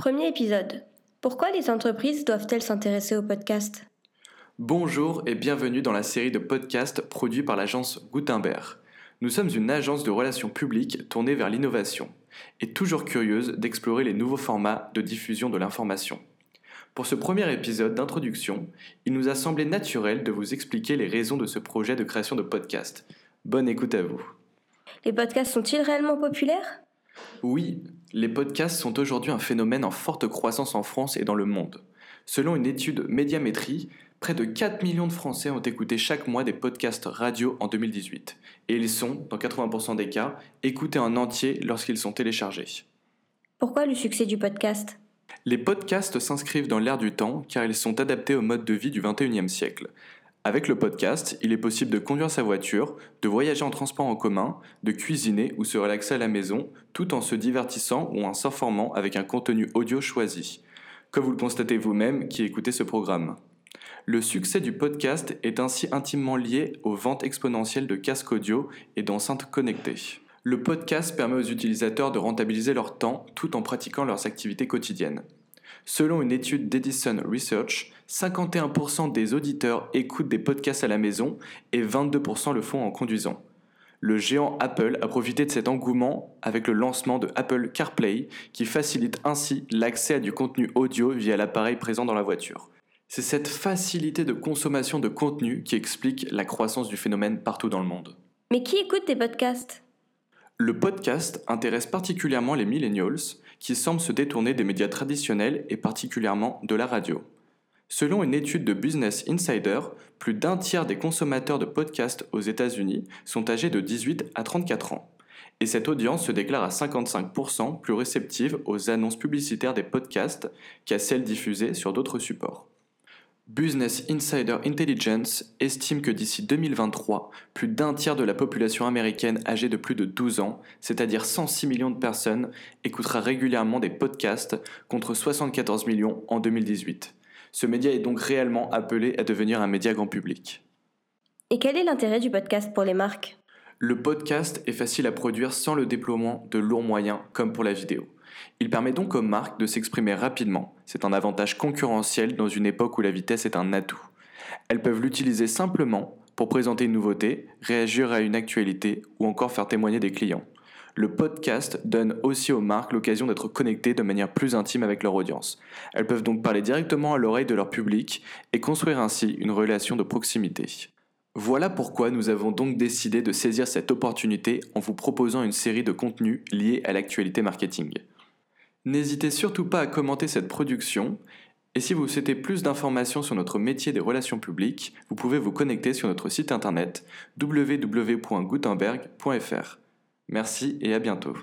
Premier épisode. Pourquoi les entreprises doivent-elles s'intéresser au podcast? Bonjour et bienvenue dans la série de podcasts produits par l'agence Gutenberg. Nous sommes une agence de relations publiques tournée vers l'innovation et toujours curieuse d'explorer les nouveaux formats de diffusion de l'information. Pour ce premier épisode d'introduction, il nous a semblé naturel de vous expliquer les raisons de ce projet de création de podcast. Bonne écoute à vous. Les podcasts sont-ils réellement populaires? Oui, les podcasts sont aujourd'hui un phénomène en forte croissance en France et dans le monde. Selon une étude Médiamétrie, près de 4 millions de Français ont écouté chaque mois des podcasts radio en 2018, et ils sont, dans 80% des cas, écoutés en entier lorsqu'ils sont téléchargés. Pourquoi le succès du podcast? Les podcasts s'inscrivent dans l'ère du temps car ils sont adaptés au mode de vie du 21e siècle. Avec le podcast, il est possible de conduire sa voiture, de voyager en transport en commun, de cuisiner ou se relaxer à la maison, tout en se divertissant ou en s'informant avec un contenu audio choisi, comme vous le constatez vous-même qui écoutez ce programme. Le succès du podcast est ainsi intimement lié aux ventes exponentielles de casques audio et d'enceintes connectées. Le podcast permet aux utilisateurs de rentabiliser leur temps tout en pratiquant leurs activités quotidiennes. Selon une étude d'Edison Research, 51% des auditeurs écoutent des podcasts à la maison et 22% le font en conduisant. Le géant Apple a profité de cet engouement avec le lancement de Apple CarPlay qui facilite ainsi l'accès à du contenu audio via l'appareil présent dans la voiture. C'est cette facilité de consommation de contenu qui explique la croissance du phénomène partout dans le monde. Mais qui écoute des podcasts? Le podcast intéresse particulièrement les millennials qui semblent se détourner des médias traditionnels et particulièrement de la radio. Selon une étude de Business Insider, plus d'un tiers des consommateurs de podcasts aux États-Unis sont âgés de 18 à 34 ans. Et cette audience se déclare à 55% plus réceptive aux annonces publicitaires des podcasts qu'à celles diffusées sur d'autres supports. Business Insider Intelligence estime que d'ici 2023, plus d'un tiers de la population américaine âgée de plus de 12 ans, c'est-à-dire 106 millions de personnes, écoutera régulièrement des podcasts contre 74 millions en 2018. Ce média est donc réellement appelé à devenir un média grand public. Et quel est l'intérêt du podcast pour les marques? Le podcast est facile à produire sans le déploiement de lourds moyens comme pour la vidéo. Il permet donc aux marques de s'exprimer rapidement. C'est un avantage concurrentiel dans une époque où la vitesse est un atout. Elles peuvent l'utiliser simplement pour présenter une nouveauté, réagir à une actualité ou encore faire témoigner des clients. Le podcast donne aussi aux marques l'occasion d'être connectées de manière plus intime avec leur audience. Elles peuvent donc parler directement à l'oreille de leur public et construire ainsi une relation de proximité. Voilà pourquoi nous avons donc décidé de saisir cette opportunité en vous proposant une série de contenus liés à l'actualité marketing. N'hésitez surtout pas à commenter cette production et si vous souhaitez plus d'informations sur notre métier des relations publiques, vous pouvez vous connecter sur notre site internet www.gutenberg.fr. Merci et à bientôt.